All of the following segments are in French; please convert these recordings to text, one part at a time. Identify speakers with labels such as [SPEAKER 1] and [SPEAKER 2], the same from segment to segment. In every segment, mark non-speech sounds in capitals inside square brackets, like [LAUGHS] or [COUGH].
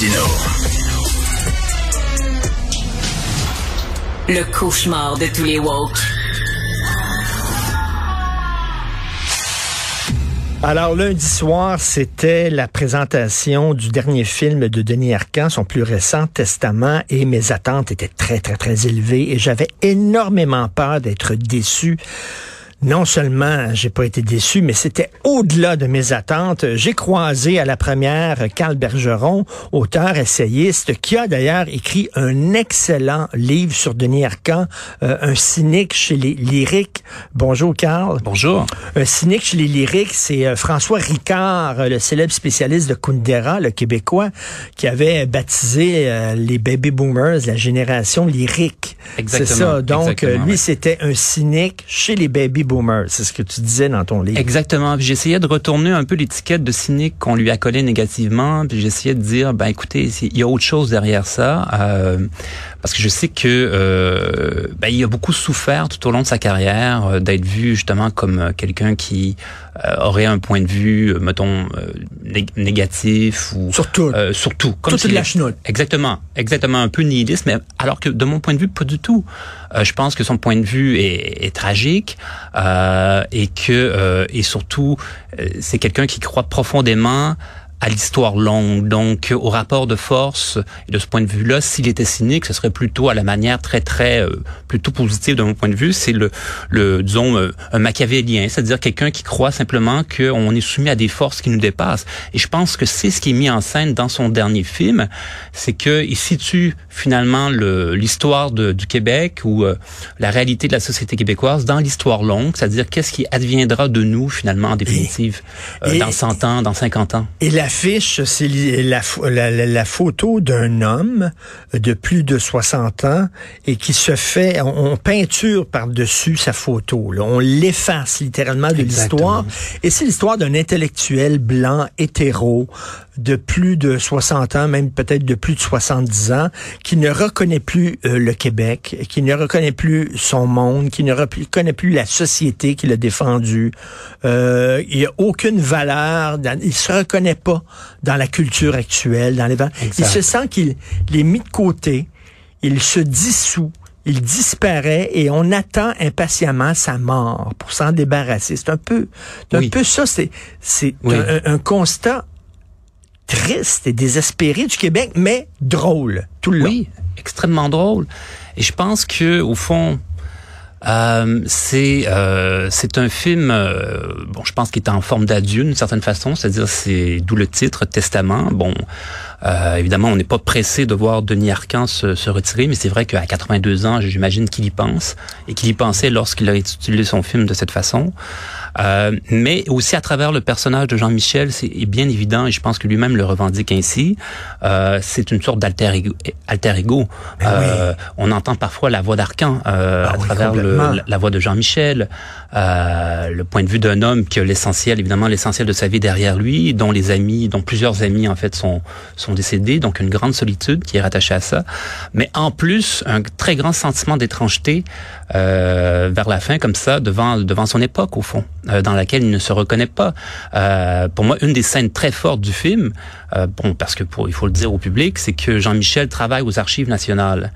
[SPEAKER 1] Martino.
[SPEAKER 2] Le cauchemar de tous les woke.
[SPEAKER 3] Alors, lundi soir, c'était la présentation du dernier film de Denis Arcand, son plus récent Testament, et mes attentes étaient très, très, très élevées et j'avais énormément peur d'être déçu non seulement j'ai pas été déçu, mais c'était au-delà de mes attentes. J'ai croisé à la première Carl Bergeron, auteur essayiste, qui a d'ailleurs écrit un excellent livre sur Denis Arcand, euh, un cynique chez les lyriques. Bonjour Carl.
[SPEAKER 4] Bonjour.
[SPEAKER 3] Un cynique chez les lyriques, c'est euh, François Ricard, le célèbre spécialiste de Kundera, le Québécois, qui avait baptisé euh, les baby boomers la génération lyrique.
[SPEAKER 4] Exactement.
[SPEAKER 3] C'est ça. Donc lui, c'était un cynique chez les baby c'est ce que tu disais dans ton livre.
[SPEAKER 4] Exactement. J'essayais de retourner un peu l'étiquette de cynique qu'on lui a collé négativement. Puis j'essayais de dire, ben écoutez, il y a autre chose derrière ça. Euh, parce que je sais que euh, ben, il a beaucoup souffert tout au long de sa carrière euh, d'être vu justement comme quelqu'un qui euh, aurait un point de vue, mettons, négatif ou
[SPEAKER 3] surtout,
[SPEAKER 4] surtout,
[SPEAKER 3] comme toute la chenoute.
[SPEAKER 4] Exactement, exactement, un peu nihiliste, mais alors que de mon point de vue, pas du tout. je pense que son point de vue est, est tragique et que et surtout, c'est quelqu'un qui croit profondément à l'histoire longue, donc au rapport de force. Et de ce point de vue-là, s'il était cynique, ce serait plutôt à la manière très très euh, plutôt positive de mon point de vue. C'est le, le disons euh, un machiavélien, c'est-à-dire quelqu'un qui croit simplement qu'on est soumis à des forces qui nous dépassent. Et je pense que c'est ce qui est mis en scène dans son dernier film, c'est qu'il situe finalement l'histoire du Québec ou euh, la réalité de la société québécoise dans l'histoire longue, c'est-à-dire qu'est-ce qui adviendra de nous finalement en définitive dans 100 ans, dans 50 ans?
[SPEAKER 3] Et la l'affiche, c'est la, la, photo d'un homme de plus de 60 ans et qui se fait, on, peinture par-dessus sa photo. On l'efface littéralement de l'histoire. Et c'est l'histoire d'un intellectuel blanc hétéro de plus de 60 ans, même peut-être de plus de 70 ans, qui ne reconnaît plus euh, le Québec, qui ne reconnaît plus son monde, qui ne reconnaît plus la société qu'il a défendue. Euh, il a aucune valeur, dans, il se reconnaît pas dans la culture actuelle, dans les Il se sent qu'il est mis de côté, il se dissout il disparaît et on attend impatiemment sa mort pour s'en débarrasser. C'est un peu, un peu ça. C'est, c'est un, constat triste et désespéré du Québec, mais drôle tout le long.
[SPEAKER 4] Oui, extrêmement drôle. Et je pense que au fond, euh, c'est euh, c'est un film, euh, bon, je pense qu'il est en forme d'adieu d'une certaine façon, c'est-à-dire c'est d'où le titre Testament. Bon, euh, évidemment, on n'est pas pressé de voir Denis Arcand se, se retirer, mais c'est vrai qu'à 82 ans, j'imagine qu'il y pense et qu'il y pensait lorsqu'il a étudié son film de cette façon. Euh, mais aussi à travers le personnage de Jean-Michel, c'est bien évident, et je pense que lui-même le revendique ainsi, euh, c'est une sorte d'alter ego. Alter ego.
[SPEAKER 3] Ben euh,
[SPEAKER 4] on entend parfois la voix d'Arcan euh, ah à travers le, la, voix de Jean-Michel, euh, le point de vue d'un homme qui a l'essentiel, évidemment l'essentiel de sa vie derrière lui, dont les amis, dont plusieurs amis en fait sont sont décédés, donc une grande solitude qui est rattachée à ça, mais en plus un très grand sentiment d'étrangeté euh, vers la fin, comme ça, devant devant son époque au fond. Euh, dans laquelle il ne se reconnaît pas. Euh, pour moi, une des scènes très fortes du film, euh, bon, parce que pour, il faut le dire au public, c'est que Jean-Michel travaille aux archives nationales.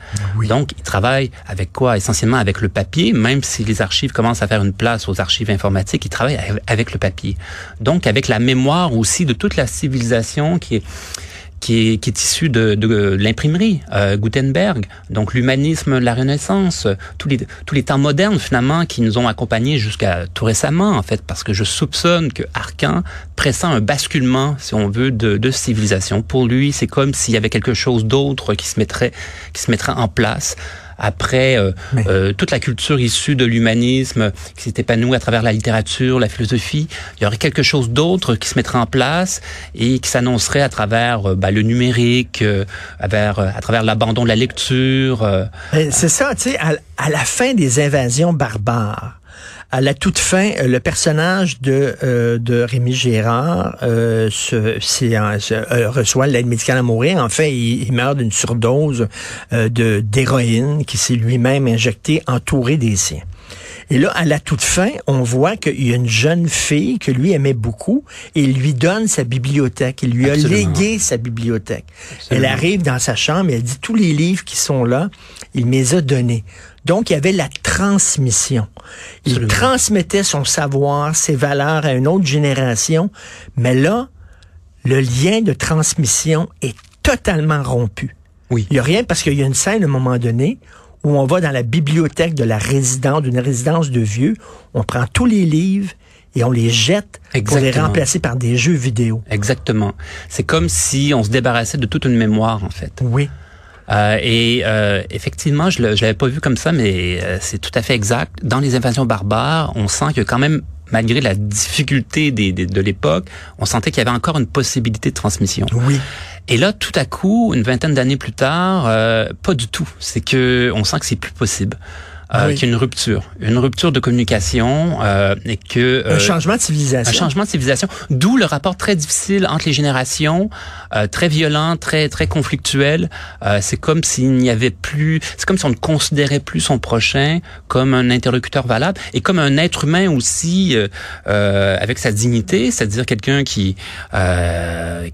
[SPEAKER 4] Donc, il travaille avec quoi? Essentiellement avec le papier, même si les archives commencent à faire une place aux archives informatiques, il travaille avec le papier. Donc, avec la mémoire aussi de toute la civilisation qui est qui est, qui est issu de, de l'imprimerie, euh, Gutenberg, donc l'humanisme, la Renaissance, tous les, tous les temps modernes finalement qui nous ont accompagnés jusqu'à tout récemment en fait, parce que je soupçonne que Arcan pressent un basculement, si on veut, de, de civilisation. Pour lui, c'est comme s'il y avait quelque chose d'autre qui se mettrait, qui se mettrait en place. Après euh, euh, toute la culture issue de l'humanisme qui s'est épanouie à travers la littérature, la philosophie, il y aurait quelque chose d'autre qui se mettrait en place et qui s'annoncerait à travers euh, bah, le numérique, à travers, à travers l'abandon de la lecture.
[SPEAKER 3] C'est ça, tu sais, à la fin des invasions barbares, à la toute fin, euh, le personnage de, euh, de Rémi Gérard euh, se, reçoit l'aide médicale à mourir. En fait, il, meurt d'une surdose de d'héroïne qui s'est lui-même injecté, entouré des siens. Et là, à la toute fin, on voit qu'il y a une jeune fille que lui aimait beaucoup et il lui donne sa bibliothèque. Il lui a légué sa bibliothèque. Elle arrive dans sa chambre et elle dit tous les livres qui sont là, il me les a donnés. Donc, il y avait la transmission. Il transmettait son savoir, ses valeurs à une autre génération. Mais là, le lien de transmission est totalement rompu.
[SPEAKER 4] Oui.
[SPEAKER 3] Il n'y a rien parce qu'il y a une scène à un moment donné où on va dans la bibliothèque de la résidence, d'une résidence de vieux, on prend tous les livres et on les jette pour les remplacer par des jeux vidéo.
[SPEAKER 4] Exactement. C'est comme si on se débarrassait de toute une mémoire, en fait.
[SPEAKER 3] Oui.
[SPEAKER 4] Euh, et euh, effectivement, je ne l'avais pas vu comme ça, mais euh, c'est tout à fait exact. Dans les invasions barbares, on sent que quand même, malgré la difficulté des, de l'époque, on sentait qu'il y avait encore une possibilité de transmission.
[SPEAKER 3] Oui.
[SPEAKER 4] Et là, tout à coup, une vingtaine d'années plus tard, euh, pas du tout. C'est que on sent que c'est plus possible. Euh, qu'il y a une rupture, une rupture de communication euh, et que
[SPEAKER 3] un changement de civilisation,
[SPEAKER 4] un changement de civilisation, d'où le rapport très difficile entre les générations, euh, très violent, très très conflictuel. Euh, c'est comme s'il n'y avait plus, c'est comme si on ne considérait plus son prochain comme un interlocuteur valable et comme un être humain aussi euh, avec sa dignité, c'est-à-dire quelqu'un qui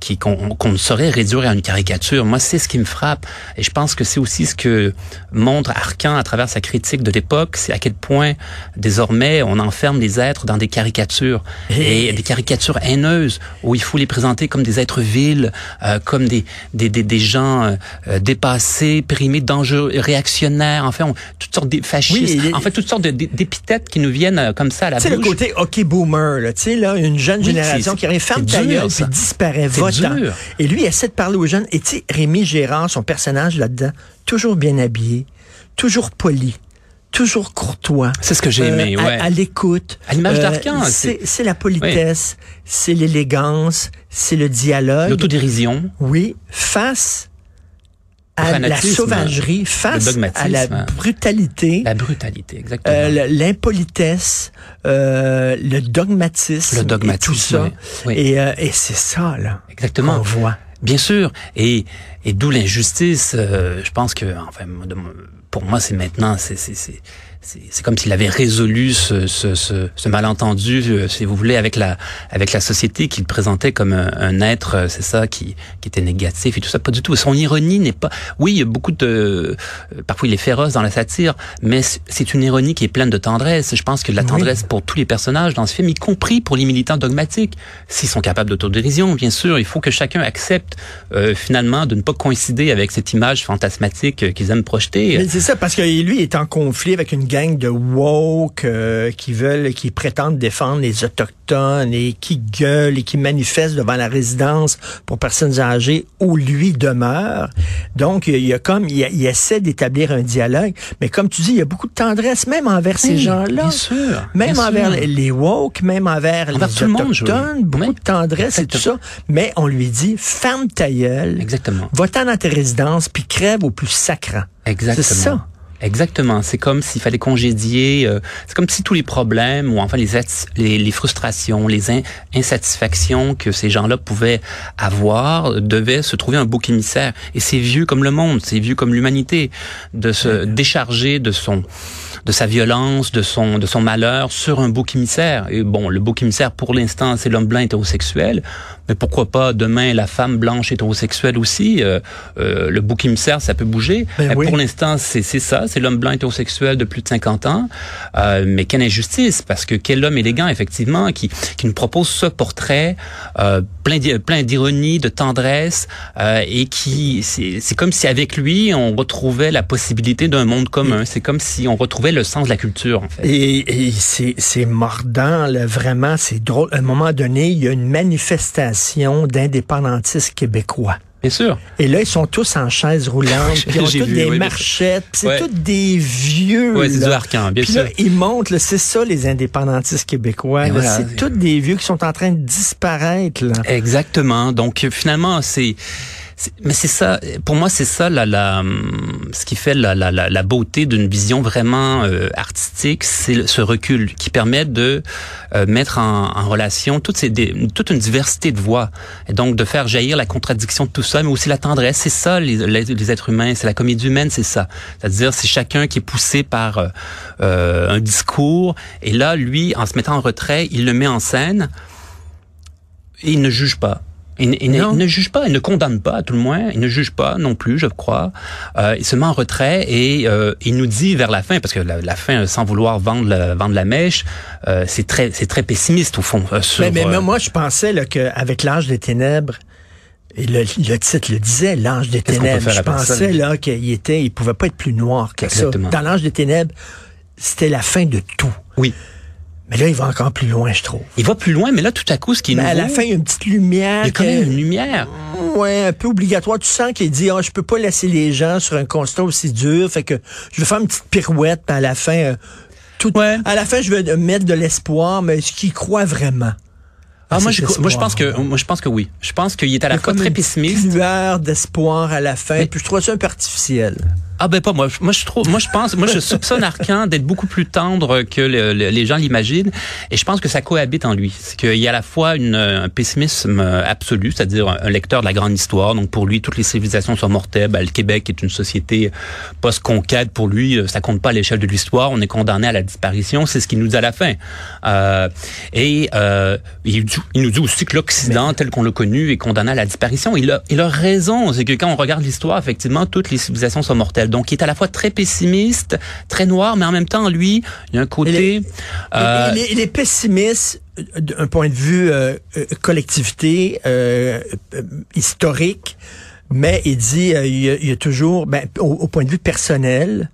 [SPEAKER 4] qui qu'on ne saurait réduire à une caricature. Moi, c'est ce qui me frappe et je pense que c'est aussi ce que montre Arcan à travers sa critique de l'époque, c'est à quel point désormais on enferme les êtres dans des caricatures et, des caricatures haineuses où il faut les présenter comme des êtres vils, euh, comme des, des, des, des gens euh, euh, dépassés, périmés, dangereux, réactionnaires, enfin, on, toutes sortes de fascistes, en fait, toutes sortes d'épithètes qui nous viennent comme ça à la bouche.
[SPEAKER 3] C'est le côté hockey boomer, là, tu sais, là, une jeune génération qui arrive, ferme ta gueule, puis disparaît, vote. Et lui, il essaie de parler aux jeunes. Et tu sais, Rémi Gérard, son personnage là-dedans, toujours bien habillé, toujours poli toujours courtois.
[SPEAKER 4] C'est ce que j'ai aimé,
[SPEAKER 3] ouais.
[SPEAKER 4] À,
[SPEAKER 3] l'écoute.
[SPEAKER 4] À l'image d'Arcan.
[SPEAKER 3] C'est la politesse, c'est l'élégance, c'est le dialogue.
[SPEAKER 4] L'autodérision.
[SPEAKER 3] Oui, face à la sauvagerie, face à la brutalité.
[SPEAKER 4] La brutalité, exactement.
[SPEAKER 3] Euh, L'impolitesse, euh, le dogmatisme. Le dogmatisme. Et tout ça. Et, euh, et c'est ça, là.
[SPEAKER 4] Exactement.
[SPEAKER 3] Qu'on voit.
[SPEAKER 4] Bien sûr. Et, et d'où l'injustice. Euh, je pense que, enfin, pour moi, c'est maintenant, c'est c'est comme s'il avait résolu ce, ce, ce, ce, malentendu, euh, si vous voulez, avec la avec la société qu'il présentait comme un, être, euh, c'est ça, qui, qui était négatif et tout ça. Pas du tout. Son ironie n'est pas. Oui, il y a beaucoup de. Euh, parfois, il est féroce dans la satire, mais c'est une ironie qui est pleine de tendresse. Je pense que la tendresse pour tous les personnages dans ce film, y compris pour les militants dogmatiques, s'ils sont capables d'autodérision, bien sûr, il faut que chacun accepte finalement de ne pas coïncider avec cette image fantasmatique qu'ils aiment projeter.
[SPEAKER 3] C'est ça, parce que lui est en conflit avec une gang de woke euh, qui veulent, qui prétendent défendre les autochtones et qui gueulent et qui manifestent devant la résidence pour personnes âgées où lui demeure. Donc, il y a comme, il, essaie d'établir un dialogue, mais comme tu dis, il y a beaucoup de tendresse même envers ces gens-là.
[SPEAKER 4] Bien sûr.
[SPEAKER 3] Même envers les woke, même envers, les autochtones, beaucoup de tendresse et tout ça. Mais on lui dit, ferme ta gueule.
[SPEAKER 4] Exactement.
[SPEAKER 3] Va-t'en dans tes résidences puis crève au plus sacrant.
[SPEAKER 4] Exactement.
[SPEAKER 3] C'est ça.
[SPEAKER 4] Exactement. C'est comme s'il fallait congédier. Euh, c'est comme si tous les problèmes ou enfin les les, les frustrations, les insatisfactions que ces gens-là pouvaient avoir devaient se trouver un bouc émissaire. Et c'est vieux comme le monde, c'est vieux comme l'humanité de se décharger de son de sa violence, de son de son malheur sur un bouc émissaire. Et bon, le bouc émissaire pour l'instant c'est l'homme blanc hétérosexuel, mais pourquoi pas demain la femme blanche hétérosexuelle aussi euh, euh, Le bouc émissaire ça peut bouger.
[SPEAKER 3] Ben
[SPEAKER 4] mais Pour l'instant c'est c'est ça, c'est l'homme blanc hétérosexuel de plus de 50 ans. Euh, mais quelle injustice parce que quel homme élégant effectivement qui qui nous propose ce portrait euh, plein plein d'ironie, de tendresse euh, et qui c'est comme si avec lui on retrouvait la possibilité d'un monde commun. C'est comme si on retrouvait le sens de la culture, en fait.
[SPEAKER 3] Et, c'est mordant, là, vraiment, c'est drôle. À un moment donné, il y a une manifestation d'indépendantistes québécois.
[SPEAKER 4] Bien sûr.
[SPEAKER 3] Et là, ils sont tous en chaise roulante, [LAUGHS] puis ils ont tous des marchettes, c'est tous des vieux.
[SPEAKER 4] Oui, c'est du Arcan, bien sûr.
[SPEAKER 3] Là, ils montent, c'est ça les indépendantistes québécois. c'est tous des vieux qui sont en train de disparaître. Là.
[SPEAKER 4] Exactement. Donc finalement, c'est mais c'est ça, pour moi, c'est ça la, la, ce qui fait la, la, la beauté d'une vision vraiment euh, artistique, c'est ce recul qui permet de euh, mettre en, en, relation toutes ces, toute une diversité de voix, et donc de faire jaillir la contradiction de tout ça, mais aussi la tendresse. C'est ça, les, les, êtres humains, c'est la comédie humaine, c'est ça. C'est-à-dire, c'est chacun qui est poussé par euh, un discours, et là, lui, en se mettant en retrait, il le met en scène, et il ne juge pas. Il, ne juge pas, il ne condamne pas, à tout le moins. Il ne juge pas non plus, je crois. Euh, il se met en retrait et euh, il nous dit vers la fin, parce que la, fin, sans vouloir vendre la, vendre la mèche, euh, c'est très, c'est très pessimiste au fond. Euh,
[SPEAKER 3] mais, moi, je pensais qu'avec l'âge des ténèbres, et le, le, titre le disait, l'ange des ténèbres. Je pensais là qu'il était, il pouvait pas être plus noir que Exactement. ça. Dans l'ange des ténèbres, c'était la fin de tout.
[SPEAKER 4] Oui.
[SPEAKER 3] Mais là, il va encore plus loin, je trouve.
[SPEAKER 4] Il va plus loin, mais là, tout à coup, ce qui est
[SPEAKER 3] mais À la fin, il y a une petite lumière.
[SPEAKER 4] Il y a quand même une lumière.
[SPEAKER 3] Ouais, un peu obligatoire. Tu sens qu'il dit, oh, je peux pas laisser les gens sur un constat aussi dur, fait que je vais faire une petite pirouette, puis à la fin, euh, tout, à la fin, je vais mettre de l'espoir, mais ce qu'il croit vraiment.
[SPEAKER 4] Ah, moi, je, moi, je pense que, moi, je pense que oui. Je pense qu'il est à la fois très pessimiste.
[SPEAKER 3] Une lueur d'espoir à la fin, puis je trouve ça un peu artificiel.
[SPEAKER 4] Ah ben pas moi. Moi je trouve, moi je pense, moi je soupçonne Arcan d'être beaucoup plus tendre que les gens l'imaginent, et je pense que ça cohabite en lui. C'est qu'il y a à la fois une, un pessimisme absolu, c'est-à-dire un lecteur de la grande histoire. Donc pour lui, toutes les civilisations sont mortelles. Ben, le Québec est une société post-conquête. Pour lui, ça compte pas à l'échelle de l'histoire. On est condamné à la disparition. C'est ce qu'il nous dit à la fin. Euh, et euh, il, il, nous dit aussi que l'Occident tel qu'on l'a connu est condamné à la disparition. Il a, il a raison. C'est que quand on regarde l'histoire, effectivement, toutes les civilisations sont mortelles. Donc, il est à la fois très pessimiste, très noir, mais en même temps, lui, il y a un côté...
[SPEAKER 3] Il est, euh, il est, pessimiste d'un point de vue euh, euh, collectivité, historique, mais il dit, il y, a, toujours, ben, au, point de vue personnel,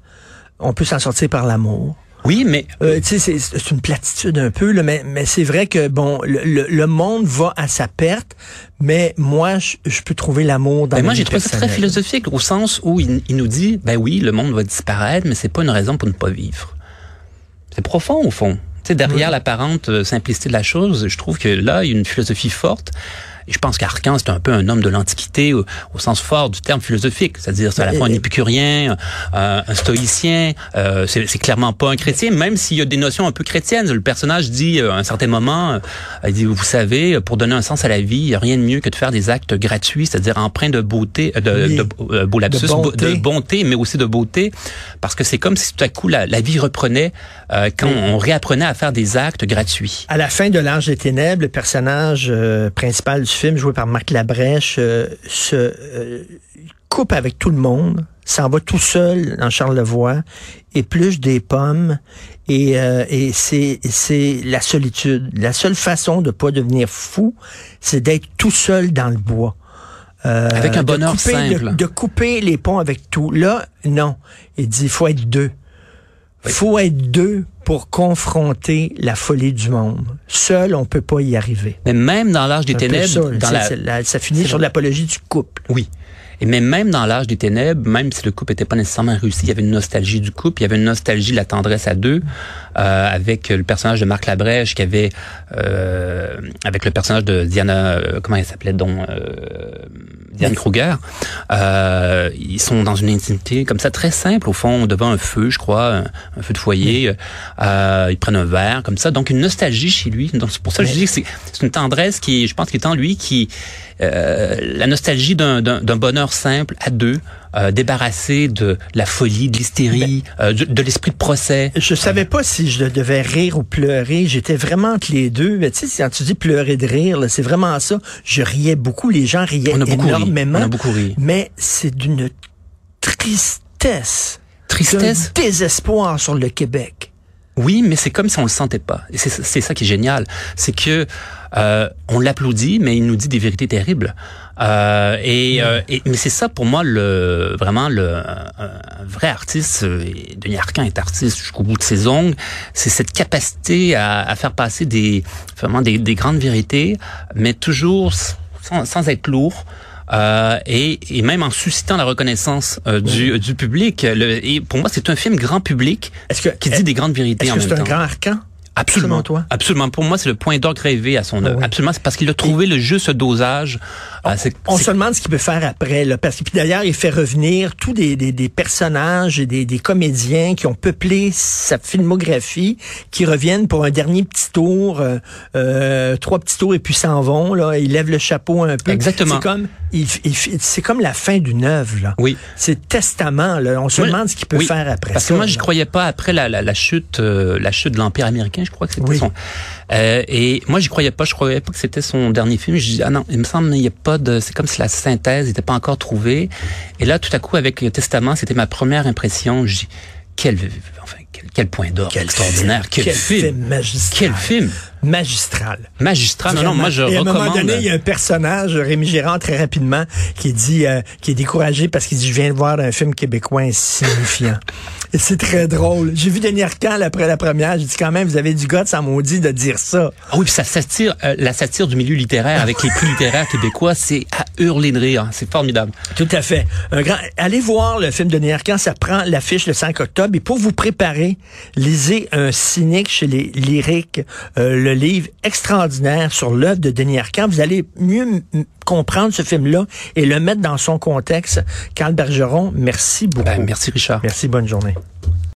[SPEAKER 3] on peut s'en sortir par l'amour.
[SPEAKER 4] Oui, mais
[SPEAKER 3] euh, c'est une platitude un peu, là, mais, mais c'est vrai que bon, le, le, monde va à sa perte, mais moi, je, peux trouver l'amour dans. Mais
[SPEAKER 4] moi, j'ai trouvé ça très philosophique au sens où il, il, nous dit, ben oui, le monde va disparaître, mais c'est pas une raison pour ne pas vivre. C'est profond au fond. Tu sais, derrière l'apparente euh, simplicité de la chose, je trouve que là, il y a une philosophie forte. Et je pense qu'Arcan, c'est un peu un homme de l'Antiquité au, sens fort du terme philosophique. C'est-à-dire, c'est à la fois un épicurien, euh, un stoïcien. Euh, c'est clairement pas un chrétien, même s'il y a des notions un peu chrétiennes. Le personnage dit euh, à un certain moment, il dit, vous savez, pour donner un sens à la vie, il n'y a rien de mieux que de faire des actes gratuits, c'est-à-dire empreints de beauté, de, de, de, bonté. de, bonté. mais aussi de beauté, parce que c'est comme si tout à coup la, la vie reprenait quand on réapprenait à faire des actes gratuits.
[SPEAKER 3] À la fin de l'Ange des Ténèbres, le personnage principal du film joué par Marc Labrèche euh, se euh, coupe avec tout le monde, s'en va tout seul dans Charlevoix, épluche des pommes et, euh, et c'est c'est la solitude. La seule façon de pas devenir fou, c'est d'être tout seul dans le bois.
[SPEAKER 4] avec un bonheur simple.
[SPEAKER 3] De, de, couper les ponts avec tout. Là, non. Il dit, il faut être deux. Il faut être deux pour confronter la folie du monde. Seul, on peut pas y arriver.
[SPEAKER 4] Mais même dans l'âge des ténèbres, ça,
[SPEAKER 3] dans ça finit sur l'apologie du couple.
[SPEAKER 4] Oui. Et mais même dans l'âge des ténèbres, même si le couple n'était pas nécessairement réussi, il y avait une nostalgie du couple, il y avait une nostalgie de la tendresse à deux, euh, avec le personnage de Marc Labrèche qui avait, euh, avec le personnage de Diana, euh, comment elle s'appelait donc, euh, Diane Kruger. Euh, ils sont dans une intimité comme ça très simple au fond, devant un feu, je crois, un, feu de foyer. Euh, ils prennent un verre comme ça, donc une nostalgie chez lui. Donc c'est pour ça que je dis que c'est une tendresse qui, je pense, qui est en lui qui euh, la nostalgie d'un bonheur simple à deux, euh, débarrassé de la folie, de l'hystérie, euh, de, l'esprit de procès.
[SPEAKER 3] Je savais pas si je devais rire ou pleurer. J'étais vraiment entre les deux. Mais tu sais, quand tu dis pleurer de rire, c'est vraiment ça. Je riais beaucoup. Les gens riaient On a beaucoup énormément.
[SPEAKER 4] On a beaucoup ri.
[SPEAKER 3] Mais c'est d'une tristesse.
[SPEAKER 4] Tristesse?
[SPEAKER 3] désespoir sur le Québec.
[SPEAKER 4] Oui, mais c'est comme si on le sentait pas. Et c'est ça qui est génial, c'est que euh, on l'applaudit, mais il nous dit des vérités terribles. Euh, et, euh, et, mais c'est ça pour moi le vraiment le un, vrai artiste. Et Denis Arcand est artiste jusqu'au bout de ses ongles. C'est cette capacité à, à, faire passer des vraiment des, des, grandes vérités, mais toujours sans, sans être lourd. euh, et, et, même en suscitant la reconnaissance euh, du, du public. Le, et pour moi, c'est un film grand public que, qui dit des grandes vérités
[SPEAKER 3] en
[SPEAKER 4] même temps.
[SPEAKER 3] Est-ce que c'est un grand arcan?
[SPEAKER 4] Absolument. toi? Absolument. Pour moi, c'est le point d'orgue rêvé à son œuvre. Absolument. C'est parce qu'il a trouvé le juste dosage.
[SPEAKER 3] On, euh, on se demande ce qu'il peut faire après. Là, parce que puis d'ailleurs, il fait revenir tous des, des, des personnages et des, des, comédiens qui ont peuplé sa filmographie, qui reviennent pour un dernier petit tour, euh, euh trois petits tours et puis s'en vont. Là, ils lèvent le chapeau un peu.
[SPEAKER 4] Exactement.
[SPEAKER 3] C'est comme, il, c'est comme la fin d'une œuvre. Là.
[SPEAKER 4] Oui.
[SPEAKER 3] C'est testament. Là. On se demande ce qu'il peut faire après.
[SPEAKER 4] Parce
[SPEAKER 3] que
[SPEAKER 4] moi, je croyais pas après la, la, la chute, euh, la chute de l'empire américain je crois que c'était son. Euh, et moi, j'y croyais pas. Je croyais pas que c'était son dernier film. Je dis ah non, il me semble il n'y a pas C'est comme si la synthèse n'était pas encore trouvée. Et là, tout à coup, avec Testament, c'était ma première impression. Je dis quel, enfin, quel, point d'orgue extraordinaire.
[SPEAKER 3] quel, film, magistral.
[SPEAKER 4] Quel film
[SPEAKER 3] magistral.
[SPEAKER 4] Magistral. Non, non, moi je
[SPEAKER 3] Et
[SPEAKER 4] à
[SPEAKER 3] un
[SPEAKER 4] moment
[SPEAKER 3] donné, il y a un personnage, Rémi Gérard, très rapidement, qui dit, euh, qui est découragé parce qu'il dit, je viens de voir un film québécois insignifiant. C'est très drôle. J'ai vu Denis Arcand après la première. J'ai dit quand même, vous avez du gars ça maudit de dire ça.
[SPEAKER 4] Ah oui, puis ça satire, euh, la satire du milieu littéraire avec les prix littéraires québécois, c'est à hurler de rire. C'est formidable.
[SPEAKER 3] Tout à fait. Un grand, allez voir le film de Denis Arcand. Ça prend l'affiche le 5 octobre. Et pour vous préparer, lisez un cynique chez les lyriques, euh, le livre extraordinaire sur l'œuvre de Denis Arcand. Vous allez mieux comprendre ce film-là et le mettre dans son contexte. Carl Bergeron, merci beaucoup.
[SPEAKER 4] Ben, merci Richard.
[SPEAKER 3] Merci, bonne journée.